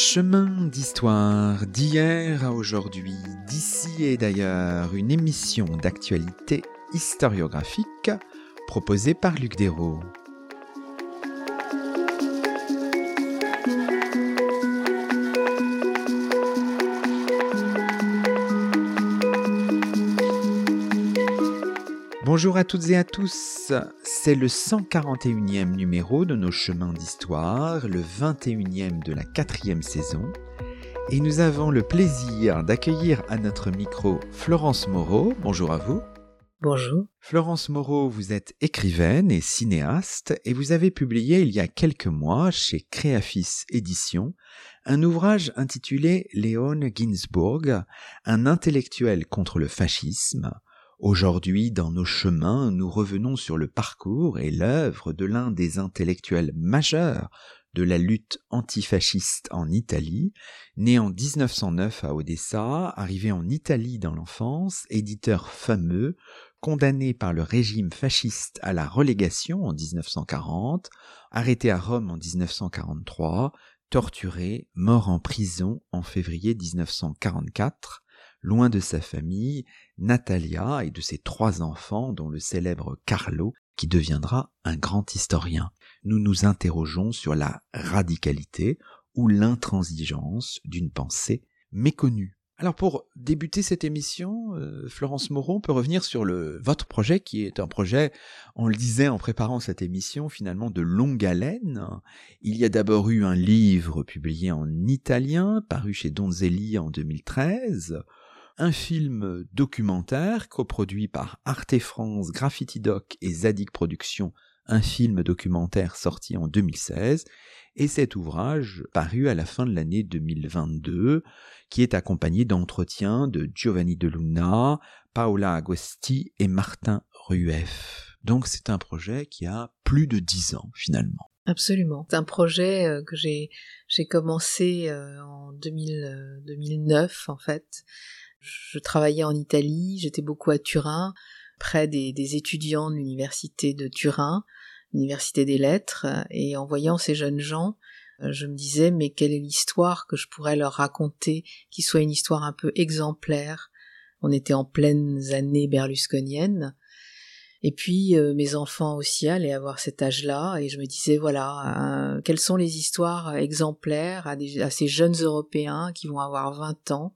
Chemin d'histoire d'hier à aujourd'hui, d'ici et d'ailleurs, une émission d'actualité historiographique proposée par Luc Dérault. Bonjour à toutes et à tous, c'est le 141e numéro de nos chemins d'histoire, le 21e de la quatrième saison, et nous avons le plaisir d'accueillir à notre micro Florence Moreau. Bonjour à vous. Bonjour. Florence Moreau, vous êtes écrivaine et cinéaste et vous avez publié il y a quelques mois chez Créafis Éditions un ouvrage intitulé Léon Ginsburg, un intellectuel contre le fascisme, Aujourd'hui, dans nos chemins, nous revenons sur le parcours et l'œuvre de l'un des intellectuels majeurs de la lutte antifasciste en Italie, né en 1909 à Odessa, arrivé en Italie dans l'enfance, éditeur fameux, condamné par le régime fasciste à la relégation en 1940, arrêté à Rome en 1943, torturé, mort en prison en février 1944, loin de sa famille, Natalia et de ses trois enfants, dont le célèbre Carlo, qui deviendra un grand historien. Nous nous interrogeons sur la radicalité ou l'intransigeance d'une pensée méconnue. Alors pour débuter cette émission, euh, Florence Moreau, peut revenir sur le votre projet qui est un projet, on le disait en préparant cette émission, finalement de longue haleine. Il y a d'abord eu un livre publié en italien, paru chez Donzelli en 2013, un film documentaire coproduit par Arte France, Graffiti Doc et Zadig Productions, un film documentaire sorti en 2016, et cet ouvrage paru à la fin de l'année 2022, qui est accompagné d'entretiens de Giovanni De Luna, Paola Agosti et Martin Rueff. Donc c'est un projet qui a plus de dix ans finalement. Absolument. C'est un projet euh, que j'ai commencé euh, en 2000, 2009 en fait je travaillais en Italie, j'étais beaucoup à Turin, près des, étudiants de l'université de Turin, l'université des lettres, et en voyant ces jeunes gens, euh, je me disais mais quelle est l'histoire que je pourrais leur raconter qui soit une histoire un peu exemplaire. On était en pleines années berlusconiennes. Et puis euh, mes enfants aussi allaient avoir cet âge-là et je me disais voilà euh, quelles sont les histoires exemplaires à, à, ces jeunes Européens qui vont avoir 20 ans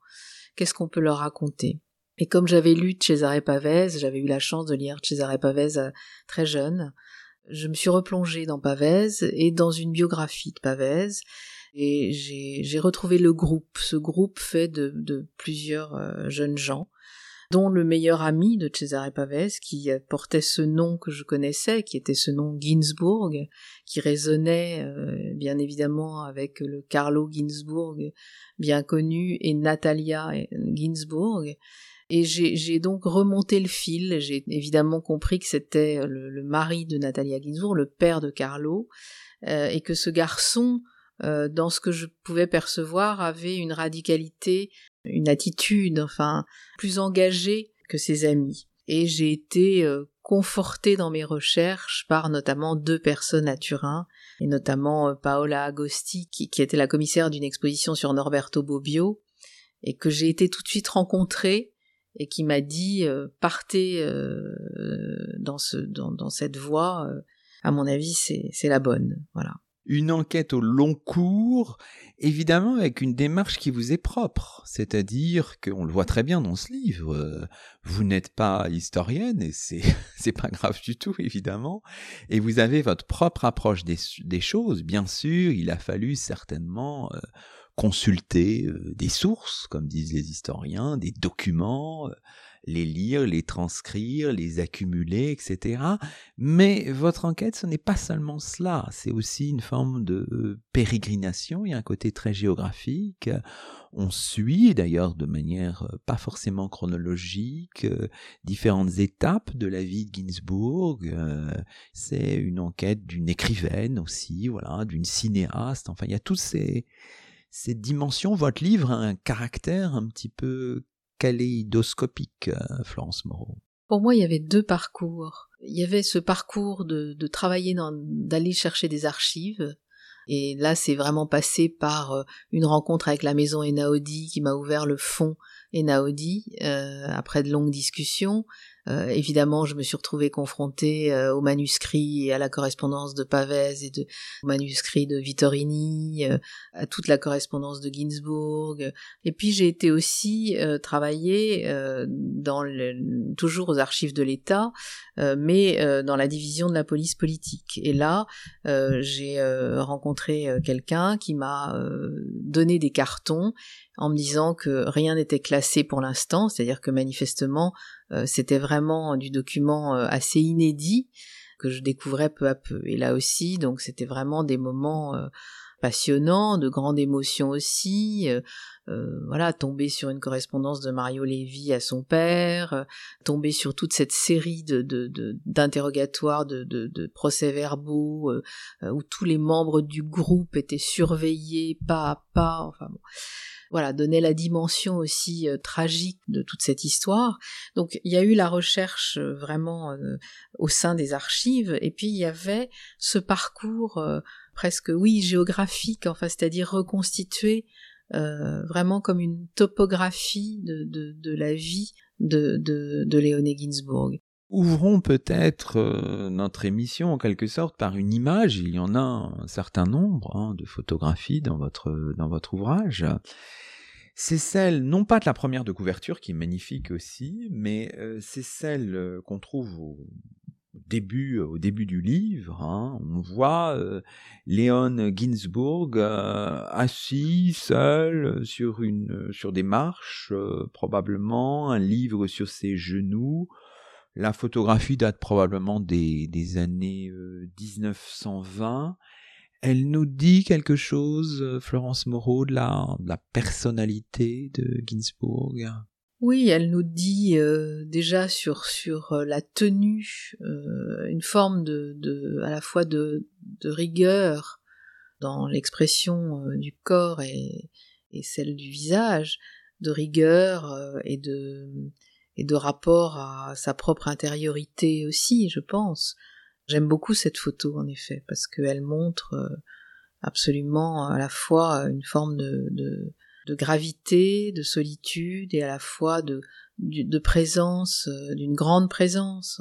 qu'est-ce qu'on peut leur raconter. Et comme j'avais lu Cesare Pavese, j'avais eu la chance de lire Cesare Pavese euh, très jeune, je me suis replongée dans Pavese et dans une biographie de Pavese, et j'ai retrouvé le groupe, ce groupe fait de, plusieurs euh, jeunes gens, dont le meilleur ami de Cesare Pavese, qui portait ce nom que je connaissais, qui était ce nom Ginsburg, qui résonnait euh, bien évidemment avec le Carlo Ginsburg bien connu et Natalia Ginsburg. Et j'ai donc remonté le fil, j'ai évidemment compris que c'était le, mari de Natalia Ginsburg, le père de Carlo, euh, et que ce garçon, euh, dans ce que je pouvais percevoir, avait une radicalité, une attitude, enfin, plus engagée que ses amis. Et j'ai été euh, confortée dans mes recherches par notamment deux personnes à Turin, et notamment euh, Paola Agosti, qui, était la commissaire d'une exposition sur Norberto Bobbio, et que j'ai été tout de suite rencontrée, et qui m'a dit euh, partez dans, ce, dans, dans cette voie, à mon avis c'est la bonne. Voilà une enquête au long cours, évidemment avec une démarche qui vous est propre, c'est-à-dire qu'on le voit très bien dans ce livre, euh, vous n'êtes pas historienne et c'est c'est pas grave du tout évidemment, et vous avez votre propre approche des, choses. Bien sûr, il a fallu certainement euh, consulter euh, des sources, comme disent les historiens, des documents les lire, les transcrire, les accumuler, etc. Mais votre enquête, ce n'est pas seulement cela, c'est aussi une forme de pérégrination, il y a un côté très géographique. On suit d'ailleurs de manière euh, pas forcément chronologique euh, différentes étapes de la vie de Ginsburg. Euh, c'est une enquête d'une écrivaine aussi, voilà, d'une cinéaste. Enfin, il y a toutes ces, ces dimensions. Votre livre a un caractère un petit peu kaléidoscopique, euh, Florence Moreau Pour moi, il y avait deux parcours. Il y avait ce parcours de, travailler, d'aller chercher des archives, Et là, c'est vraiment passé par une rencontre avec la maison Enaudi qui m'a ouvert le fond Enaudi euh, après de longues discussions. Euh, évidemment, je me suis retrouvée confrontée euh, aux manuscrits et à la correspondance de Pavès et de, manuscrits de Vittorini, euh, à toute la correspondance de Ginsburg. Et puis j'ai été aussi travailler dans le, toujours aux archives de l'État, mais dans la division de la police politique. Et là, j'ai rencontré quelqu'un qui m'a donné des cartons en me disant que rien n'était classé pour l'instant, c'est-à-dire que manifestement euh, c'était vraiment du document euh, assez inédit que je découvrais peu à peu. Et là aussi, donc c'était vraiment des moments euh, passionnants, de grande émotion aussi. voilà, tomber sur une correspondance de Mario Lévy à son père, tomber sur toute cette série de d'interrogatoires, de, de, de, procès-verbaux où tous les membres du groupe étaient surveillés pas à pas. Enfin bon voilà, donnait la dimension aussi euh, tragique de toute cette histoire. Donc il y a eu la recherche euh, vraiment euh, au sein des archives, et puis il y avait ce parcours presque, oui, géographique, enfin, c'est-à-dire reconstitué vraiment comme une topographie de, de, de la vie de, de, de Léoné Ginsburg. Ouvrons peut-être notre émission en quelque sorte par une image. Il y en a un certain nombre hein, de photographies dans votre ouvrage c'est celle, non pas de la première de couverture, qui est magnifique aussi, mais euh, c'est celle euh, qu'on trouve au début, du livre. Hein. On voit euh, Léon Ginsburg assis, seul, sur, une, sur des marches, probablement, un livre sur ses genoux. La photographie date probablement des, années 1920. Elle nous dit quelque chose, euh, Florence Moreau, de la, personnalité de Ginsburg oui, elle nous dit euh, déjà sur sur euh, la tenue une forme de, à la fois de, rigueur dans l'expression du corps et celle du visage, de rigueur et de et de rapport à sa propre intériorité aussi, je pense. J'aime beaucoup cette photo en effet parce qu'elle montre euh, absolument à la fois une forme de, gravité, de solitude et à la fois de, présence, euh, d'une grande présence,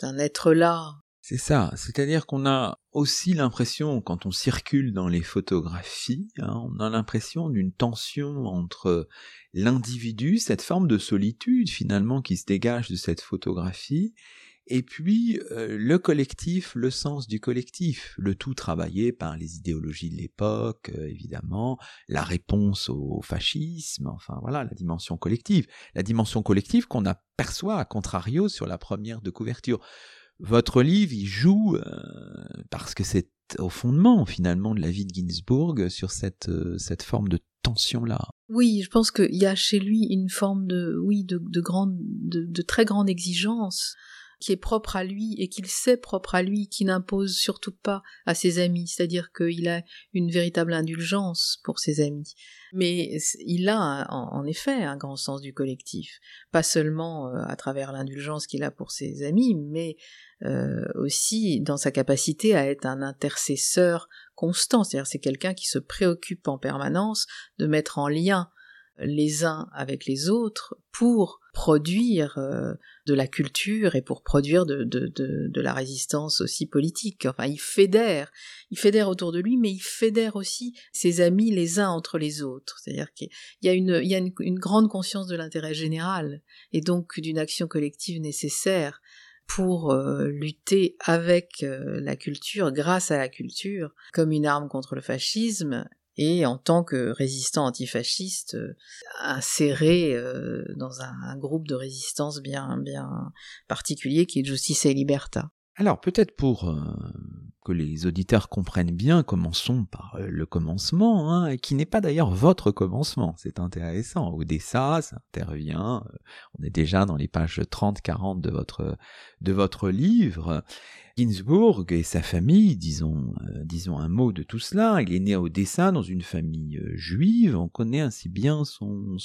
d'un être là. C'est ça, c'est-à-dire qu'on a aussi l'impression, quand on circule dans les photographies, hein, on a l'impression d'une tension entre l'individu, cette forme de solitude finalement qui se dégage de cette photographie, et puis euh, le collectif, le sens du collectif, le tout travaillé par les idéologies de l'époque, euh, évidemment, la réponse au fascisme, enfin voilà, la dimension collective, la dimension collective qu'on aperçoit à contrario sur la première de couverture. Votre livre, il joue euh, parce que c'est au fondement finalement de la vie de Ginsburg sur cette cette forme de tension là. Oui, je pense qu'il y a chez lui une forme de oui de, de grande de, de très grande exigence qui est propre à lui et qu'il sait propre à lui, qui n'impose surtout pas à ses amis, c'est-à-dire qu'il a une véritable indulgence pour ses amis. Mais il a en effet un grand sens du collectif, pas seulement euh, à travers l'indulgence qu'il a pour ses amis, mais euh, aussi dans sa capacité à être un intercesseur constant, c'est-à-dire c'est quelqu'un qui se préoccupe en permanence de mettre en lien les uns avec les autres pour produire euh, de la culture et pour produire de, la résistance aussi politique. Enfin, il fédère, il fédère autour de lui, mais il fédère aussi ses amis les uns entre les autres. C'est-à-dire qu'il y a une, il y a une, grande conscience de l'intérêt général et donc d'une action collective nécessaire pour euh, lutter avec euh, la culture, grâce à la culture, comme une arme contre le fascisme et en tant que résistant antifasciste euh, inséré euh, dans un, groupe de résistance bien bien particulier qui est Justice et Liberta. Alors peut-être pour euh, les auditeurs comprennent bien, commençons par le commencement, hein, qui n'est pas d'ailleurs votre commencement, c'est intéressant. Odessa, ça intervient, on est déjà dans les pages 30-40 de votre, de votre livre, Ginsburg et sa famille, disons, euh, disons un mot de tout cela. Il est né à Odessa dans une famille euh, juive. On connaît ainsi bien son,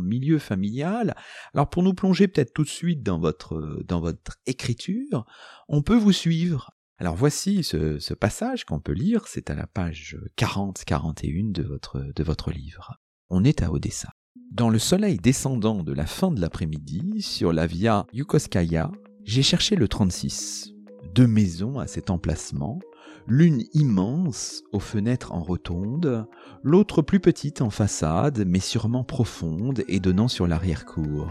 milieu familial. Alors pour nous plonger peut-être tout de suite dans votre, dans votre écriture, on peut vous suivre Alors voici ce, passage qu'on peut lire, c'est à la page 40-41 de votre, de votre livre. On est à Odessa. Dans le soleil descendant de la fin de l'après-midi, sur la via Yukoskaya, j'ai cherché le 36. Deux maisons à cet emplacement, l'une immense aux fenêtres en rotonde, l'autre plus petite en façade, mais sûrement profonde et donnant sur l'arrière-cour.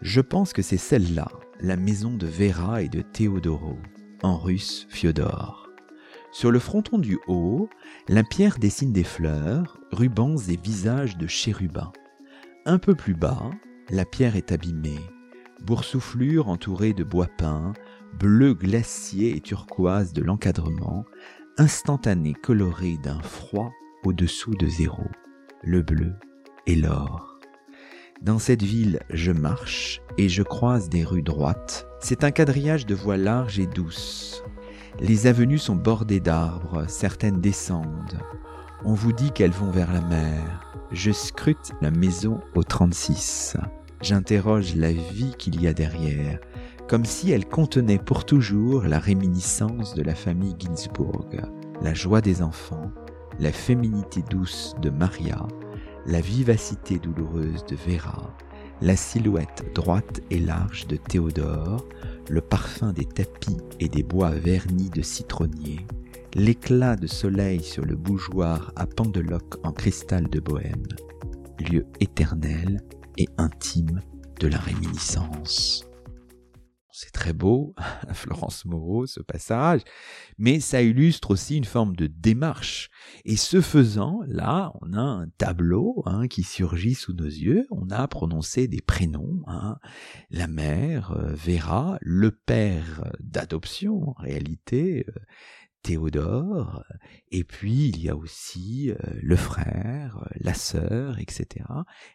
Je pense que c'est celle-là, la maison de Vera et de Théodoro, en russe Fyodor. Sur le fronton du haut, la pierre dessine des fleurs, rubans et visages de chérubins. Un peu plus bas, la pierre est abîmée, boursouflure entourée de bois peint, bleu glacier et turquoise de l'encadrement, instantané coloré d'un froid au-dessous de zéro, le bleu et l'or. Dans cette ville, je marche et je croise des rues droites. C'est un quadrillage de voies larges et douces. Les avenues sont bordées d'arbres, certaines descendent. On vous dit qu'elles vont vers la mer. Je scrute la maison au 36. J'interroge la vie qu'il y a derrière, comme si elle contenait pour toujours la réminiscence de la famille Ginsburg, la joie des enfants, la féminité douce de Maria, la vivacité douloureuse de Vera, la silhouette droite et large de Théodore, le parfum des tapis et des bois vernis de citronnier, l'éclat de soleil sur le bougeoir à pendeloque en cristal de bohême, lieu éternel et intime de la réminiscence. C'est très beau, Florence Moreau, ce passage, mais ça illustre aussi une forme de démarche. Et ce faisant, là, on a un tableau hein, qui surgit sous nos yeux. On a prononcé des prénoms. Hein. La mère, euh, Vera, le père d'adoption, en réalité, euh, Théodore, et puis il y a aussi euh, le frère, euh, la sœur, etc.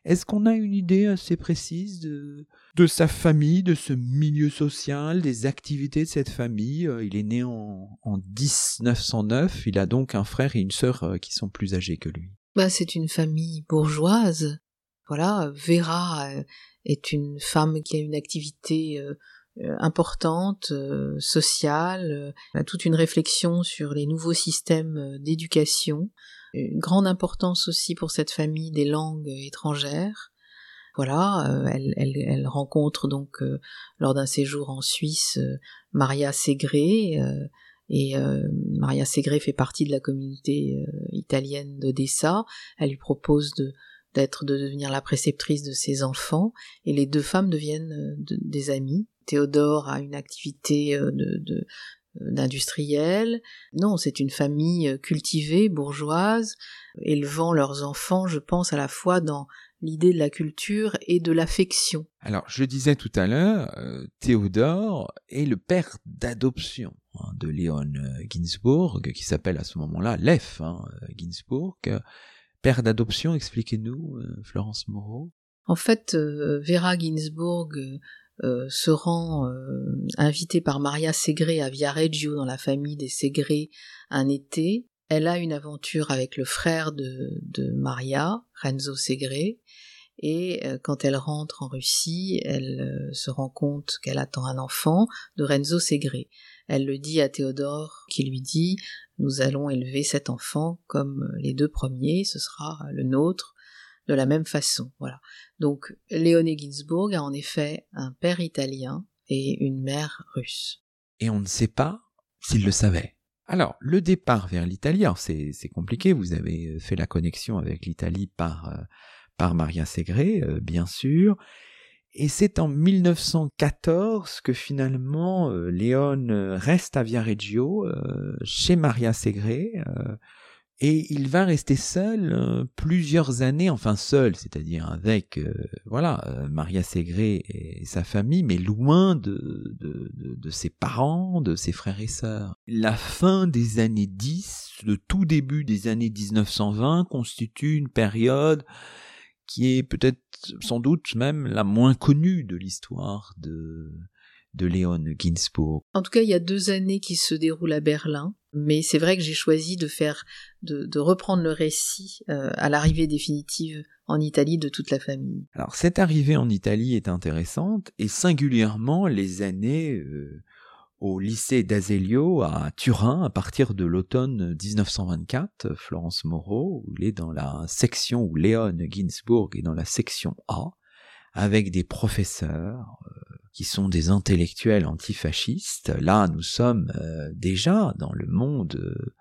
Est-ce qu'on a une idée assez précise de, sa famille, de ce milieu social, des activités de cette famille? Euh, Il est né en, en 1909, il a donc un frère et une sœur qui sont plus âgés que lui. Bah, c'est une famille bourgeoise. Voilà, Vera est une femme qui a une activité importante, euh, sociale, euh, toute une réflexion sur les nouveaux systèmes d'éducation, une grande importance aussi pour cette famille des langues étrangères. Voilà, elle, elle, rencontre donc lors d'un séjour en Suisse Maria Segré, et Maria Segré fait partie de la communauté italienne d'Odessa. Elle lui propose de d'être de devenir la préceptrice de ses enfants et les deux femmes deviennent des amies Théodore a une activité euh, de, euh, d'industriel. Non, c'est une famille euh, cultivée, bourgeoise, élevant leurs enfants, je pense, à la fois dans l'idée de la culture et de l'affection. Alors, je disais tout à l'heure, Théodore est le père d'adoption hein, de Léon Ginsburg, qui s'appelle à ce moment-là Lef hein, Ginsburg. Père d'adoption, expliquez-nous, Florence Moreau. En fait, Vera Ginsburg euh, se rend euh, invitée par Maria Segré à Viareggio dans la famille des Segré un été. Elle a une aventure avec le frère de, Maria, Renzo Segré, et euh, quand elle rentre en Russie, elle se rend compte qu'elle attend un enfant de Renzo Segré. Elle le dit à Théodore qui lui dit Nous allons élever cet enfant comme les deux premiers, ce sera le nôtre, de la même façon. Voilà. Donc Léoné Ginsburg a en effet un père italien et une mère russe. Et on ne sait pas s'il le savait. Alors, le départ vers l'Italie, c'est, compliqué, vous avez fait la connexion avec l'Italie par, euh, par Maria Segré, euh, bien sûr, et c'est en 1914 que finalement euh, Léon reste à Viareggio, chez Maria Segré, et il va rester seul euh, plusieurs années, enfin seul, c'est-à-dire avec euh, voilà euh, Maria Segré et sa famille, mais loin de, de, de, ses parents, de ses frères et sœurs. La fin des années 10, le tout début des années 1920 constitue une période qui est peut-être sans doute même la moins connue de l'histoire de, de Léon Ginsburg. En tout cas, il y a deux années qui se déroulent à Berlin, mais c'est vrai que j'ai choisi de faire, de, reprendre le récit euh, à l'arrivée définitive en Italie de toute la famille. Alors cette arrivée en Italie est intéressante et singulièrement les années euh, au lycée d'Azeglio à Turin à partir de l'automne 1924, Florence Moreau, où il est dans la section où Léon Ginsburg est dans la section A, avec des professeurs euh, qui sont des intellectuels antifascistes. Là, nous sommes euh, déjà dans le monde euh,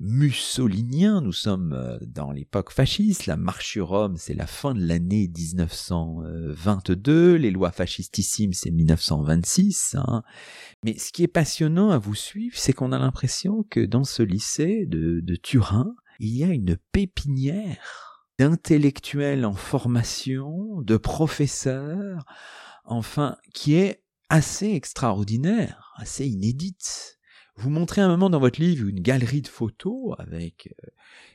mussolinien, nous sommes euh, dans l'époque fasciste, la marche sur Rome, c'est la fin de l'année 1922, les lois fascistissimes, c'est 1926. Hein. Mais ce qui est passionnant à vous suivre, c'est qu'on a l'impression que dans ce lycée de, de Turin, il y a une pépinière d'intellectuels en formation, de professeurs, enfin, qui est assez extraordinaire, assez inédite. Vous montrez un moment dans votre livre une galerie de photos avec euh,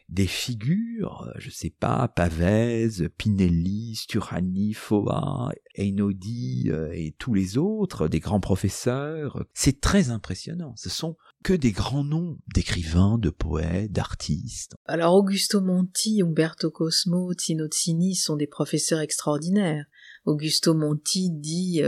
des figures, euh, je sais pas, Pavese, Pinelli, Sturani, Foa, Einaudi euh, et tous les autres, des grands professeurs. C'est très impressionnant. Ce sont que des grands noms d'écrivains, de poètes, d'artistes. Alors Augusto Monti, Umberto Cosmo, Tino sont des professeurs extraordinaires. Augusto Monti dit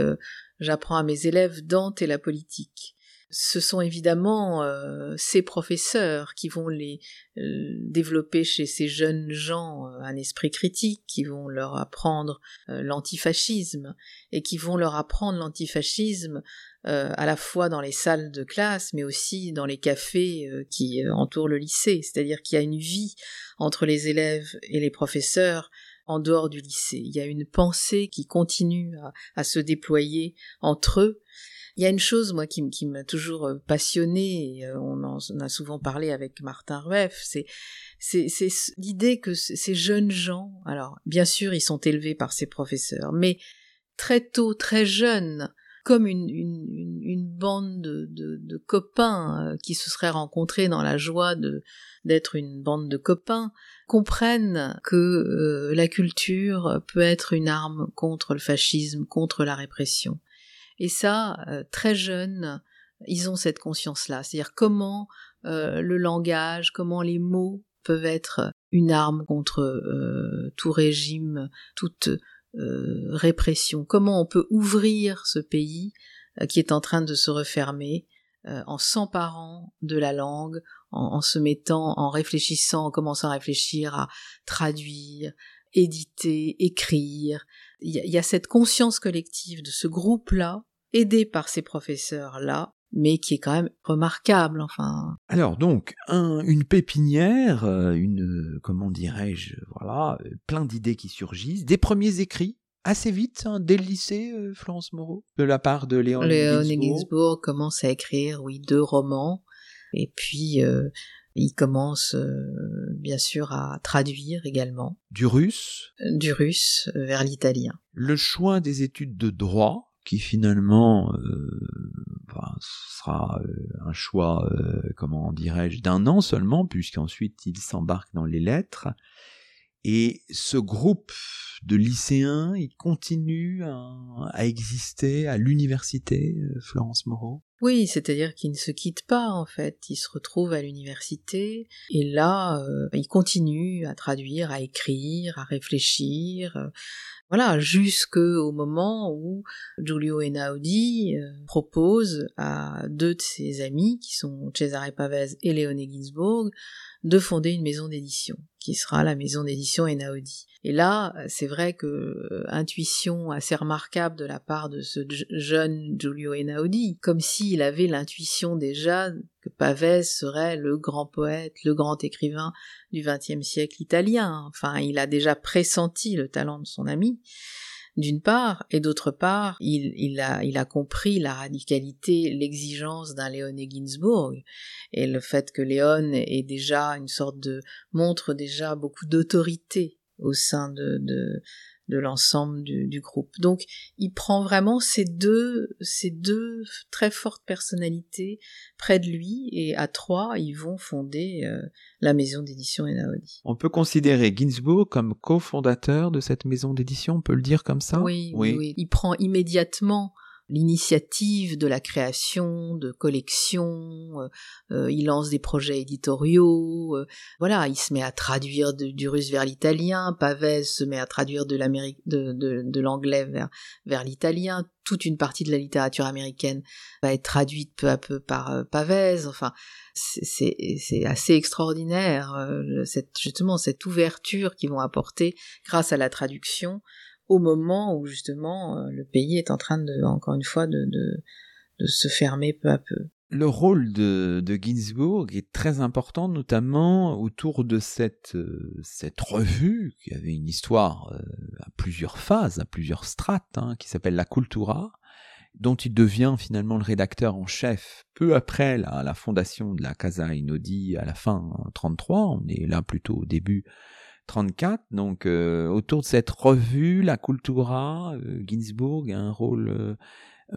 J'apprends à mes élèves Dante et la politique ce sont évidemment euh, ces professeurs qui vont les euh, développer chez ces jeunes gens euh, un esprit critique, qui vont leur apprendre l'antifascisme et qui vont leur apprendre l'antifascisme à la fois dans les salles de classe, mais aussi dans les cafés qui entourent le lycée. C'est-à-dire qu'il y a une vie entre les élèves et les professeurs en dehors du lycée. Il y a une pensée qui continue à se déployer entre eux il y a une chose, moi, qui, m'a toujours euh, passionnée, et euh, on en a souvent parlé avec Martin Rueff, c'est, c'est l'idée que ces jeunes gens, alors, bien sûr, ils sont élevés par ces professeurs, mais très tôt, très jeunes, comme une, une, une bande de, de, copains euh, qui se seraient rencontrés dans la joie de d'être une bande de copains, comprennent que la culture peut être une arme contre le fascisme, contre la répression. Et ça, euh, très jeunes, ils ont cette conscience-là, c'est-à-dire comment euh, le langage, comment les mots peuvent être une arme contre euh, tout régime, toute répression, comment on peut ouvrir ce pays qui est en train de se refermer en s'emparant de la langue, en, se mettant, en réfléchissant, en commençant à réfléchir à traduire, éditer, écrire. Il y, a cette conscience collective de ce groupe-là aidé par ces professeurs-là, mais qui est quand même remarquable, enfin. Alors donc, une pépinière, euh, une, comment dirais-je, voilà, euh, plein d'idées qui surgissent, des premiers écrits, assez vite, hein, dès le lycée, euh, Florence Moreau, de la part de Léon Léon Ginsburg commence à écrire, oui, deux romans, et puis il commence bien sûr à traduire également. Du russe Du russe vers l'italien. Le choix des études de droit, qui finalement euh, sera euh, un choix, euh, comment dirais-je, d'un an seulement, puisqu'ensuite il s'embarque dans les lettres. Et ce groupe de lycéens, il continue à, exister à l'université, Florence Moreau? Oui, c'est-à-dire qu'il ne se quitte pas en fait, il se retrouve à l'université. Et là, il continue à traduire, à écrire, à réfléchir, voilà, jusqu'au moment où Giulio Einaudi euh, propose à deux de ses amis, qui sont Cesare Pavese et Léoné Ginsburg, de fonder une maison d'édition, qui sera la maison d'édition Einaudi. Et là, c'est vrai que euh, intuition assez remarquable de la part de ce jeune Giulio Einaudi, comme s'il avait l'intuition déjà que Pavese serait le grand poète, le grand écrivain du XXe siècle italien. Enfin, il a déjà pressenti le talent de son ami d'une part, et d'autre part, il, a, compris la radicalité, l'exigence d'un Léon Ginsburg, et le fait que Léon est déjà une sorte de, montre déjà beaucoup d'autorité au sein de, de l'ensemble du, du, groupe. Donc, il prend vraiment ces deux, ces deux très fortes personnalités près de lui et à trois, ils vont fonder euh, la maison d'édition Enaudi. On peut considérer Ginsburg comme cofondateur de cette maison d'édition, on peut le dire comme ça? Oui, oui, oui, Il prend immédiatement l'initiative de la création de collections, euh, euh, il lance des projets éditoriaux, euh, voilà, il se met à traduire du russe vers l'italien, Pavès se met à traduire de l'Amérique, de, de, l'anglais vers, vers l'italien, toute une partie de la littérature américaine va être traduite peu à peu par Pavès, enfin, c'est assez extraordinaire, cette, justement, cette ouverture qu'ils vont apporter grâce à la traduction au moment où justement euh, le pays est en train de, encore une fois, de, de, se fermer peu à peu. Le rôle de, de Ginsburg est très important, notamment autour de cette, euh, revue qui avait une histoire euh, à plusieurs phases, à plusieurs strates, hein, qui s'appelle La Cultura, dont il devient finalement le rédacteur en chef peu après la, la fondation de la Casa Inodi à la fin 33. On est là plutôt au début 34. Donc euh, autour de cette revue, la Cultura, euh, Ginsburg a un rôle euh,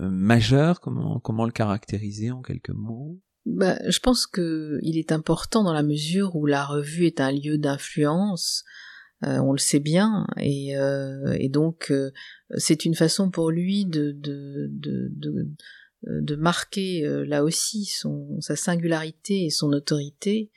majeur. Comment comment le caractériser en quelques mots? Bah, je pense que il est important dans la mesure où la revue est un lieu d'influence. on le sait bien, et, et donc c'est une façon pour lui de, de, de, de de marquer là aussi son, sa singularité et son autorité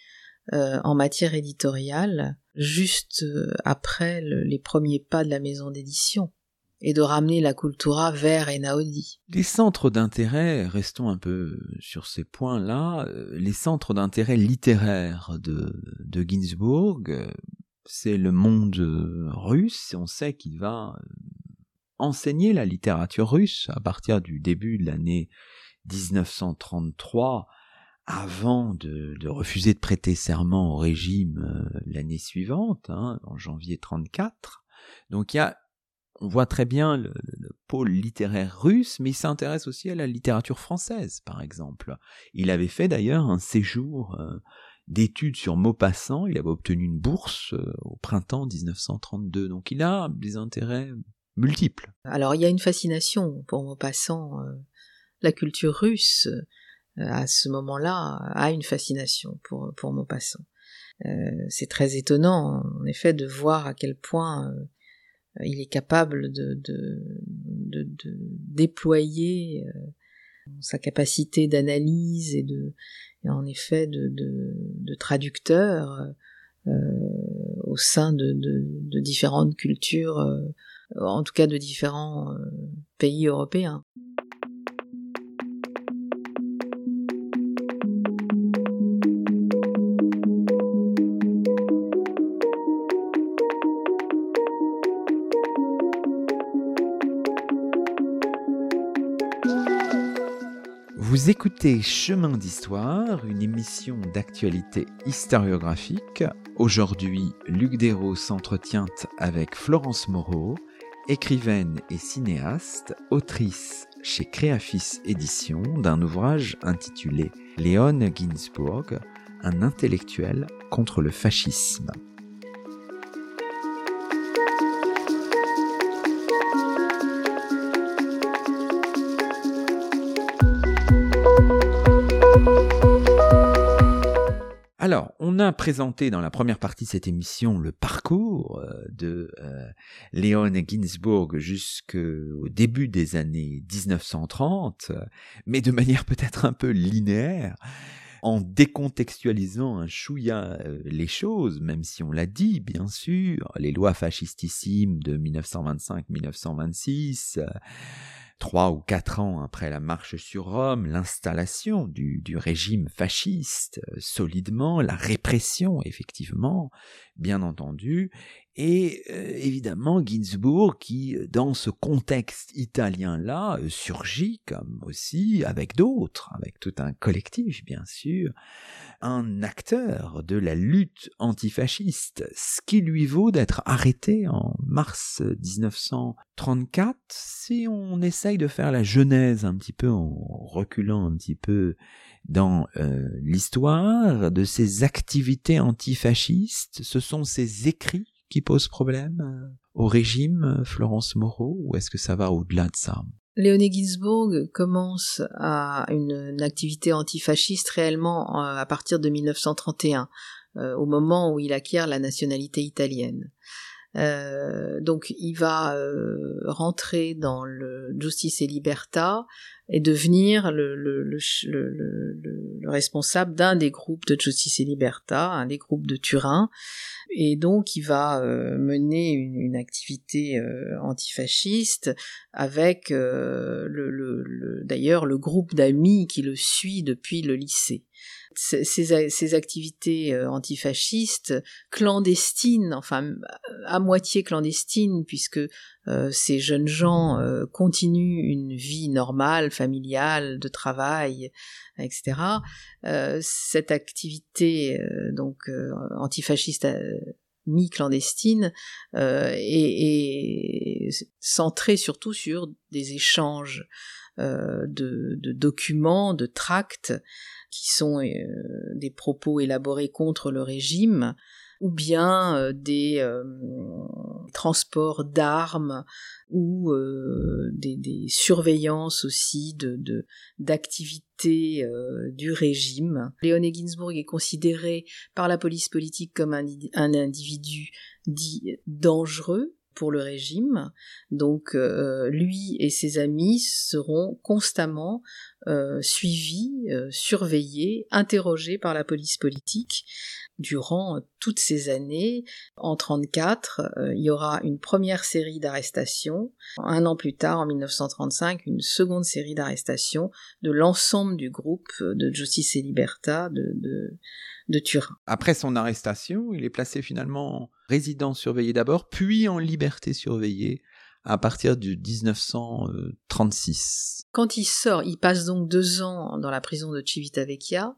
en matière éditoriale juste euh, après les premiers pas de la maison d'édition et de ramener la cultura vers Enaudi. Les centres d'intérêt, restons un peu sur ces points-là, euh, les centres d'intérêt littéraires de, de Ginsburg, euh, c'est le monde russe, on sait qu'il va enseigner la littérature russe à partir du début de l'année 1933 avant de, refuser de prêter serment au régime euh, l'année suivante, hein, en janvier 34. Donc il y a, on voit très bien le, pôle littéraire russe, mais il s'intéresse aussi à la littérature française, par exemple. Il avait fait d'ailleurs un séjour euh, d'études sur Maupassant, il avait obtenu une bourse euh, au printemps 1932, donc il a des intérêts multiples. Alors il y a une fascination pour Maupassant, la culture russe à ce moment-là a une fascination pour, pour Maupassant. Euh, c'est très étonnant, en effet, de voir à quel point euh, il est capable de, de, de, déployer euh, sa capacité d'analyse et de, en effet, de, de, traducteur euh, au sein de, de, différentes cultures, en tout cas de différents pays européens. Écoutez Chemin d'Histoire, une émission d'actualité historiographique. Aujourd'hui, Luc Dérault s'entretient avec Florence Moreau, écrivaine et cinéaste, autrice chez Créafis Éditions d'un ouvrage intitulé Léon Ginsburg, un intellectuel contre le fascisme. On a présenté dans la première partie de cette émission le parcours euh, de euh, Léon Ginsburg jusqu'au début des années 1930, mais de manière peut-être un peu linéaire, en décontextualisant un chouïa euh, les choses, même si on l'a dit, bien sûr, les lois fascistissimes de 1925-1926, trois ou quatre ans après la marche sur Rome, l'installation du, régime fasciste euh, solidement, la répression effectivement, bien entendu, et euh, évidemment Ginsburg qui, euh, dans ce contexte italien-là, surgit comme aussi avec d'autres, avec tout un collectif bien sûr, un acteur de la lutte antifasciste, ce qui lui vaut d'être arrêté en mars 1934. Si on essaye de faire la genèse un petit peu en reculant un petit peu dans euh, l'histoire de ses activités antifascistes, ce sont ses écrits qui posent problème euh, au régime, Florence Moreau, ou est-ce que ça va au-delà de ça? Léoné Ginsburg commence à une, activité antifasciste réellement euh, à partir de 1931, euh, au moment où il acquiert la nationalité italienne. donc il va rentrer dans le Justice et Liberta et devenir le, le, le, le responsable d'un des groupes de Justice et Liberta, un des groupes de Turin, et donc il va euh, mener une, une activité euh, antifasciste avec euh, le, le, d'ailleurs le groupe d'amis qui le suit depuis le lycée. Ces, ces, activités euh, antifascistes clandestines, enfin à moitié clandestines, puisque euh, ces jeunes gens euh, continuent une vie normale, familiale, de travail, etc. cette activité donc antifasciste mi-clandestine est, centrée surtout sur des échanges de, documents, de tracts qui sont euh, des propos élaborés contre le régime, ou bien euh, des euh, transports d'armes ou des, surveillances aussi de d'activités du régime. Léoné Ginsburg est considéré par la police politique comme un, un individu dit dangereux pour le régime. Donc lui et ses amis seront constamment euh, suivi, euh, surveillé, interrogé par la police politique durant toutes ces années. En 34, euh, il y aura une première série d'arrestations. Un an plus tard, en 1935, une seconde série d'arrestations de l'ensemble du groupe de Justice et Liberta de, de, de Turin. Après son arrestation, il est placé finalement en résidence surveillée d'abord, puis en liberté surveillée à partir du 1936. Quand il sort, il passe donc deux ans dans la prison de Civitavecchia,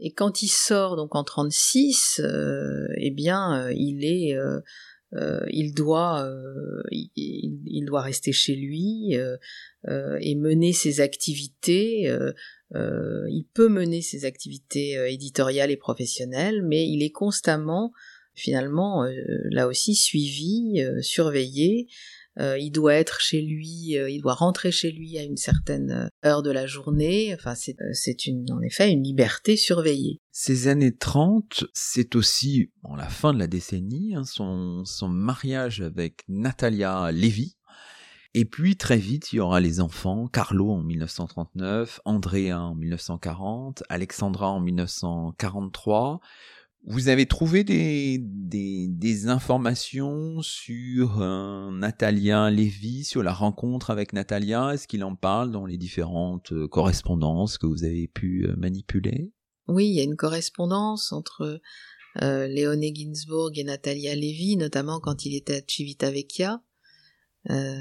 et quand il sort donc en 36, euh, eh bien, euh, il est, euh, il doit, il, doit rester chez lui et mener ses activités. il peut mener ses activités éditoriales et professionnelles, mais il est constamment, finalement, là aussi suivi, surveillé. Euh, il doit être chez lui, euh, il doit rentrer chez lui à une certaine euh, heure de la journée. Enfin, c'est en effet une liberté surveillée. Ces années 30, c'est aussi, en la fin de la décennie, hein, son, mariage avec Natalia Lévy. Et puis très vite, il y aura les enfants, Carlo en 1939, Andrea en 1940, Alexandra en 1943, vous avez trouvé des, des, des informations sur euh, Natalia Lévy, sur la rencontre avec Natalia Est-ce qu'il en parle dans les différentes euh, correspondances que vous avez pu euh, manipuler? Oui, il y a une correspondance entre euh, Léoné Ginsburg et Natalia Lévy, notamment quand il était à Civitavecchia. Euh,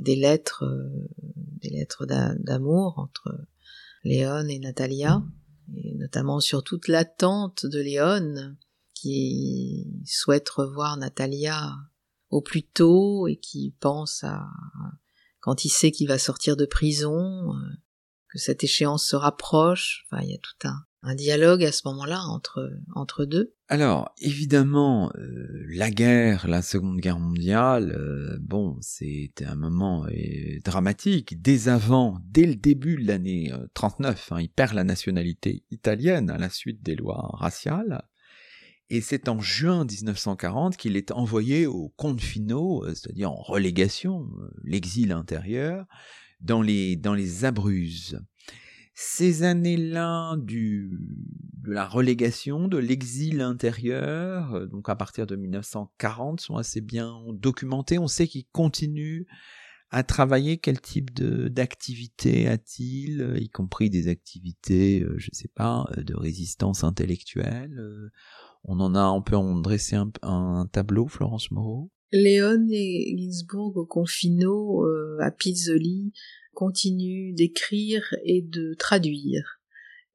des lettres, des lettres d'amour entre Léon et Natalia et notamment sur toute l'attente de Léon, qui souhaite revoir Natalia au plus tôt et qui pense à quand il sait qu'il va sortir de prison, euh, que cette échéance se rapproche. Enfin, il y a tout un, un dialogue à ce moment-là entre entre deux. Alors évidemment, euh, la guerre, la Seconde Guerre mondiale, euh, bon, c'était un moment euh, dramatique. Dès avant, dès le début de l'année 39, hein, il perd la nationalité italienne à la suite des lois raciales. Et c'est en juin 1940 qu'il est envoyé au confino, c'est-à-dire en relégation, l'exil intérieur, dans les dans les Abruzzes. Ces années-là de la relégation, de l'exil intérieur, euh, donc à partir de 1940, sont assez bien documentées. On sait qu'il continue à travailler. Quel type d'activité a-t-il, euh, y compris des activités, euh, je ne sais pas, de résistance intellectuelle On en a, peut en dresser un, un tableau, Florence Moreau? Léon et Ginsburg au Confino, à Pizzoli, continue d'écrire et de traduire.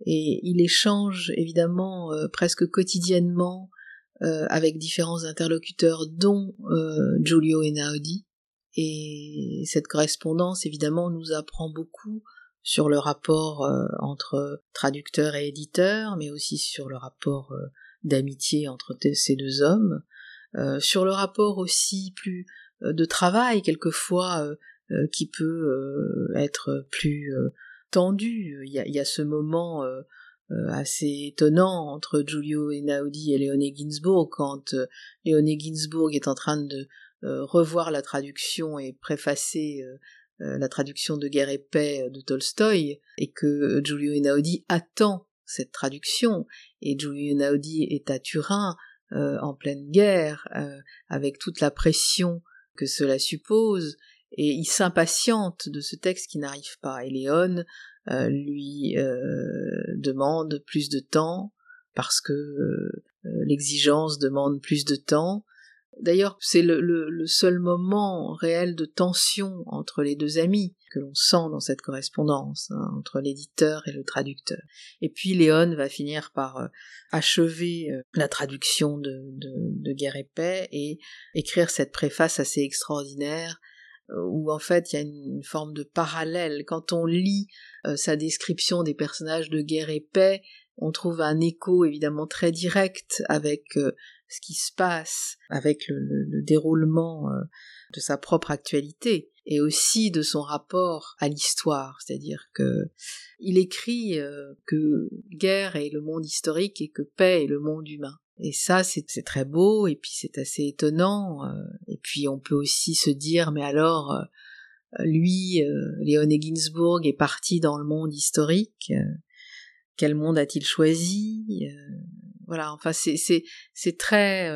Et il échange évidemment euh, presque quotidiennement euh, avec différents interlocuteurs, dont euh, Giulio Einaudi. Et cette correspondance, évidemment, nous apprend beaucoup sur le rapport entre traducteur et éditeur, mais aussi sur le rapport d'amitié entre ces deux hommes, sur le rapport aussi plus de travail, quelquefois qui peut euh, être plus euh, tendu. Il y a, ce moment euh, assez étonnant entre Giulio Einaudi et Léoné Ginsburg quand euh, Léoné Ginsburg est en train de euh, revoir la traduction et préfacer la traduction de Guerre et paix de Tolstoï et que Giulio Einaudi attend cette traduction et Giulio Einaudi est à Turin en pleine guerre avec toute la pression que cela suppose et il s'impatiente de ce texte qui n'arrive pas. Et Léon euh, lui euh, demande plus de temps parce que euh, l'exigence demande plus de temps. D'ailleurs, c'est le, seul moment réel de tension entre les deux amis que l'on sent dans cette correspondance hein, entre l'éditeur et le traducteur. Et puis Léon va finir par achever la traduction de, de, Guerre et Paix et écrire cette préface assez extraordinaire où en fait il y a une, forme de parallèle. Quand on lit euh, sa description des personnages de guerre et paix, on trouve un écho évidemment très direct avec euh, ce qui se passe, avec le, déroulement euh, de sa propre actualité et aussi de son rapport à l'histoire, c'est-à-dire que il écrit que guerre est le monde historique et que paix est le monde humain. Et ça, c'est très beau, et puis c'est assez étonnant. Euh, et puis on peut aussi se dire, mais alors, euh, lui, euh, Léoné Ginsburg, est parti dans le monde historique. quel monde a-t-il choisi Voilà, enfin, c'est très.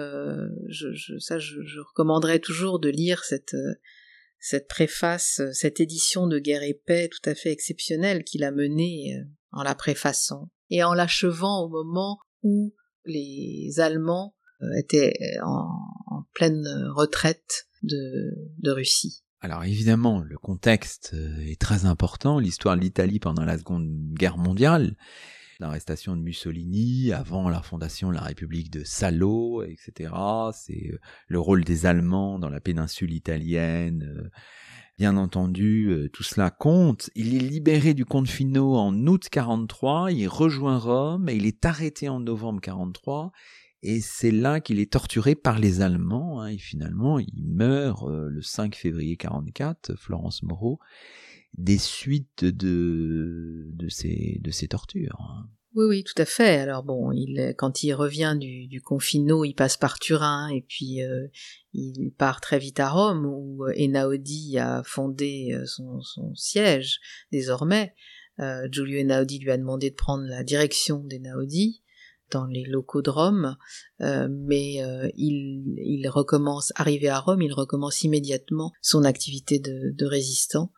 Je, je, ça, je, je, recommanderais toujours de lire cette cette préface, cette édition de Guerre et Paix tout à fait exceptionnelle qu'il a menée en la préfaçant et en l'achevant au moment où les Allemands euh, étaient en, pleine retraite de, de Russie. Alors évidemment, le contexte euh, est très important, l'histoire de l'Italie pendant la Seconde Guerre mondiale, l'arrestation de Mussolini avant la fondation de la République de Salo, etc. C'est euh, le rôle des Allemands dans la péninsule italienne, Bien entendu, euh, tout cela compte. Il est libéré du finaux en août 43, il rejoint Rome et il est arrêté en novembre 43. Et c'est là qu'il est torturé par les Allemands. Hein, et finalement, il meurt euh, le 5 février 44, Florence Moreau, des suites de, de, de ces tortures. Oui, oui, tout à fait. Alors bon, il, quand il revient du, du confino, il passe par Turin et puis euh, il part très vite à Rome où euh, Enaudi a fondé euh, son, siège désormais. Euh, Giulio Enaudi lui a demandé de prendre la direction d'Enaudi dans les locaux de Rome, mais il, il recommence, arrivé à Rome, il recommence immédiatement son activité de, de résistant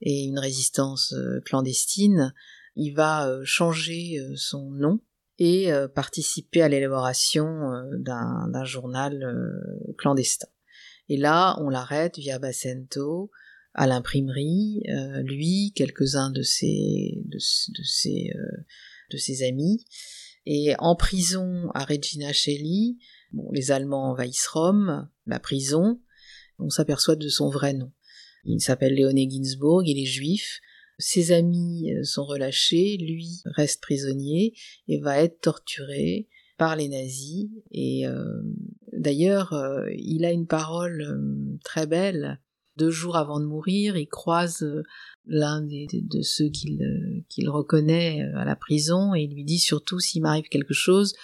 et une résistance clandestine il va euh, changer euh, son nom et euh, participer à l'élaboration d'un journal clandestin. Et là, on l'arrête via Bacento à l'imprimerie, lui, quelques-uns de ses amis, et en prison à Regina Coeli, bon, les Allemands envahissent Rome, la prison, on s'aperçoit de son vrai nom. Il s'appelle Léoné Ginsburg, il est juif, ses amis euh, sont relâchés, lui reste prisonnier et va être torturé par les nazis. Et euh, d'ailleurs, euh, il a une parole très belle. Deux jours avant de mourir, il croise l'un de ceux qu'il reconnaît à la prison et il lui dit surtout s'il m'arrive quelque chose,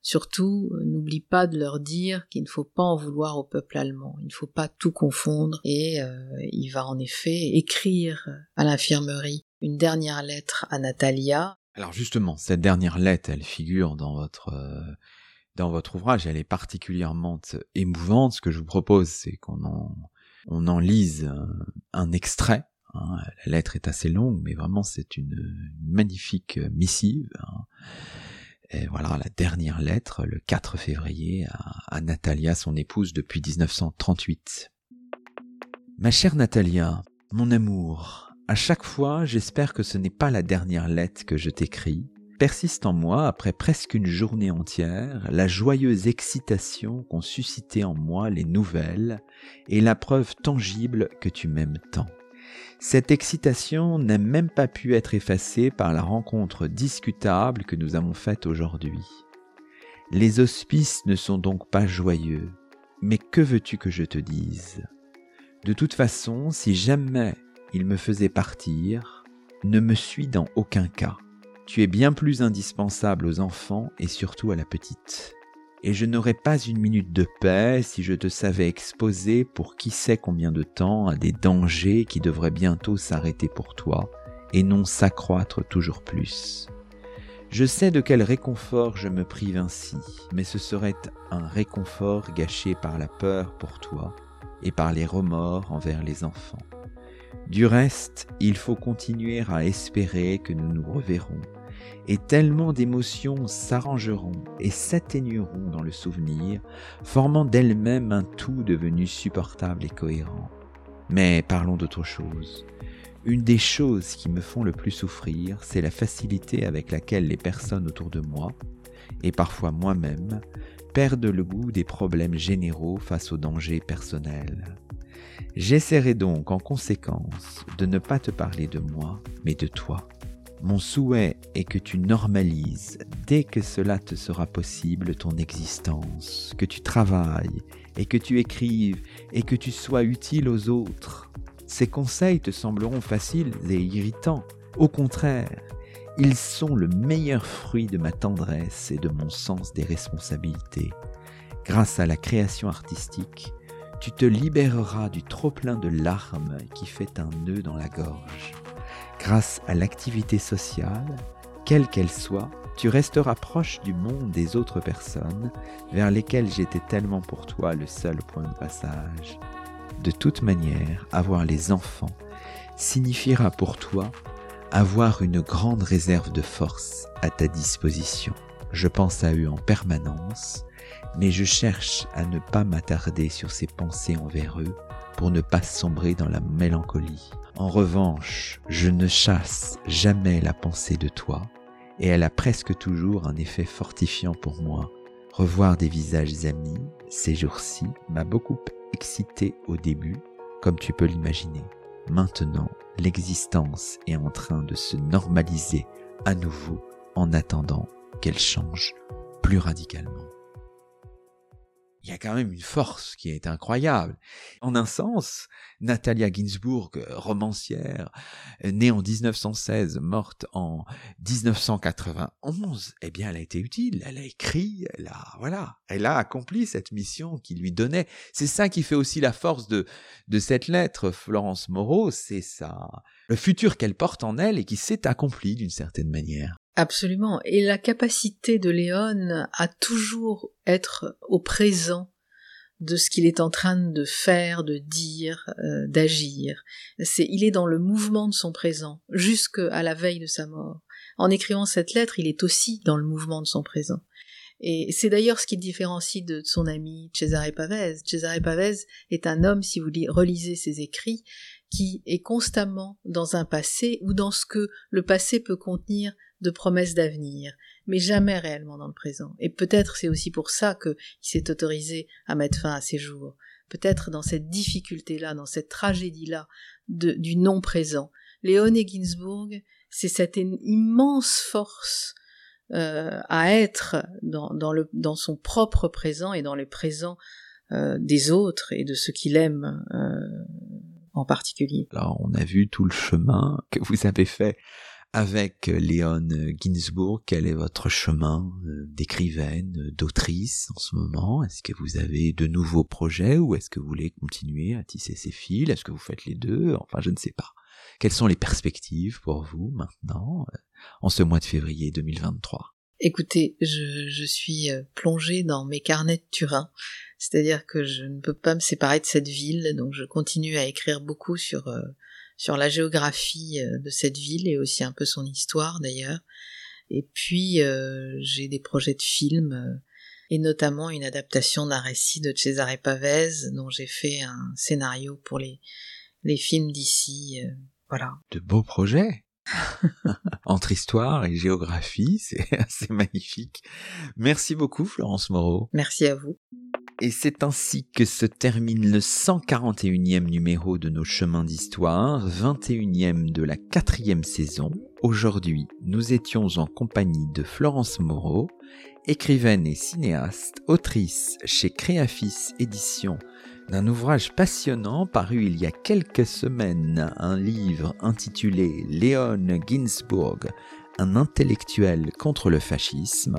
Surtout, euh, n'oublie pas de leur dire qu'il ne faut pas en vouloir au peuple allemand, il ne faut pas tout confondre, et euh, il va en effet écrire à l'infirmerie une dernière lettre à Natalia. Alors justement, cette dernière lettre, elle figure dans votre euh, dans votre ouvrage, elle est particulièrement émouvante. Ce que je vous propose, c'est qu'on en on en lise un, extrait. Hein. La lettre est assez longue, mais vraiment c'est une, magnifique missive. Hein. Et voilà la dernière lettre, le 4 février, à, Natalia, son épouse depuis 1938. Ma chère Natalia, mon amour, à chaque fois j'espère que ce n'est pas la dernière lettre que je t'écris. Persiste en moi, après presque une journée entière, la joyeuse excitation qu'ont suscité en moi les nouvelles et la preuve tangible que tu m'aimes tant. Cette excitation n'a même pas pu être effacée par la rencontre discutable que nous avons faite aujourd'hui. Les auspices ne sont donc pas joyeux, mais que veux-tu que je te dise? De toute façon, si jamais il me faisait partir, ne me suis dans aucun cas. Tu es bien plus indispensable aux enfants et surtout à la petite. Et je n'aurais pas une minute de paix si je te savais exposer pour qui sait combien de temps à des dangers qui devraient bientôt s'arrêter pour toi et non s'accroître toujours plus. Je sais de quel réconfort je me prive ainsi, mais ce serait un réconfort gâché par la peur pour toi et par les remords envers les enfants. Du reste, il faut continuer à espérer que nous nous reverrons, et tellement d'émotions s'arrangeront et s'atténueront dans le souvenir, formant d'elles-mêmes un tout devenu supportable et cohérent. Mais parlons d'autre chose. Une des choses qui me font le plus souffrir, c'est la facilité avec laquelle les personnes autour de moi, et parfois moi-même, perdent le goût des problèmes généraux face aux dangers personnels. J'essaierai donc en conséquence de ne pas te parler de moi, mais de toi. Mon souhait est que tu normalises dès que cela te sera possible ton existence, que tu travailles et que tu écrives et que tu sois utile aux autres. Ces conseils te sembleront faciles et irritants. Au contraire, ils sont le meilleur fruit de ma tendresse et de mon sens des responsabilités. Grâce à la création artistique, tu te libéreras du trop-plein de larmes qui fait un nœud dans la gorge. Grâce à l'activité sociale, quelle qu'elle soit, tu resteras proche du monde des autres personnes vers lesquelles j'étais tellement pour toi le seul point de passage. De toute manière, avoir les enfants signifiera pour toi avoir une grande réserve de force à ta disposition. Je pense à eux en permanence, mais je cherche à ne pas m'attarder sur ces pensées envers eux pour ne pas sombrer dans la mélancolie. En revanche, je ne chasse jamais la pensée de toi, et elle a presque toujours un effet fortifiant pour moi. Revoir des visages amis ces jours-ci m'a beaucoup excité au début, comme tu peux l'imaginer. Maintenant, l'existence est en train de se normaliser à nouveau en attendant qu'elle change plus radicalement il y a quand même une force qui est incroyable. En un sens, Natalia Ginsburg, romancière, née en 1916, morte en 1991, eh bien, elle a été utile. Elle a écrit, elle a, voilà, elle a accompli cette mission qui lui donnait. C'est ça qui fait aussi la force de, de cette lettre, Florence Moreau, c'est ça, le futur qu'elle porte en elle et qui s'est accompli d'une certaine manière. Absolument. Et la capacité de Léon à toujours être au présent de ce qu'il est en train de faire, de dire, euh, d'agir. C'est, il est dans le mouvement de son présent, jusqu'à la veille de sa mort. En écrivant cette lettre, il est aussi dans le mouvement de son présent. Et c'est d'ailleurs ce qui le différencie de son ami Cesare Pavese. Cesare Pavese est un homme, si vous relisez ses écrits, qui est constamment dans un passé ou dans ce que le passé peut contenir de promesses d'avenir, mais jamais réellement dans le présent. Et peut-être c'est aussi pour ça qu'il s'est autorisé à mettre fin à ses jours. Peut-être dans cette difficulté-là, dans cette tragédie-là du non-présent. Léoné Ginsburg, c'est cette immense force euh, à être dans, le, dans son propre présent et dans le présent euh, des autres et de ceux qu'il aime euh, en particulier. Alors on a vu tout le chemin que vous avez fait avec euh, Léon Ginsburg, quel est votre chemin euh, d'écrivaine, d'autrice en ce moment? Est-ce que vous avez de nouveaux projets ou est-ce que vous voulez continuer à tisser ces fils? Est-ce que vous faites les deux? Enfin, je ne sais pas. Quelles sont les perspectives pour vous maintenant, euh, en ce mois de février 2023 Écoutez, je, je suis plongée dans mes carnets de Turin, c'est-à-dire que je ne peux pas me séparer de cette ville, donc je continue à écrire beaucoup sur sur la géographie euh, de cette ville et aussi un peu son histoire d'ailleurs. Et puis euh, j'ai des projets de films euh, et notamment une adaptation d'un récit de Cesare Pavese dont j'ai fait un scénario pour les les films d'ici. voilà. De beaux projets. Entre histoire et géographie, c'est assez magnifique. Merci beaucoup Florence Moreau. Merci à vous. Et c'est ainsi que se termine le 141e numéro de nos chemins d'histoire, 21e de la quatrième saison. Aujourd'hui, nous étions en compagnie de Florence Moreau, écrivaine et cinéaste, autrice chez Créafis Éditions d'un ouvrage passionnant paru il y a quelques semaines, un livre intitulé Léon Ginsburg, un intellectuel contre le fascisme.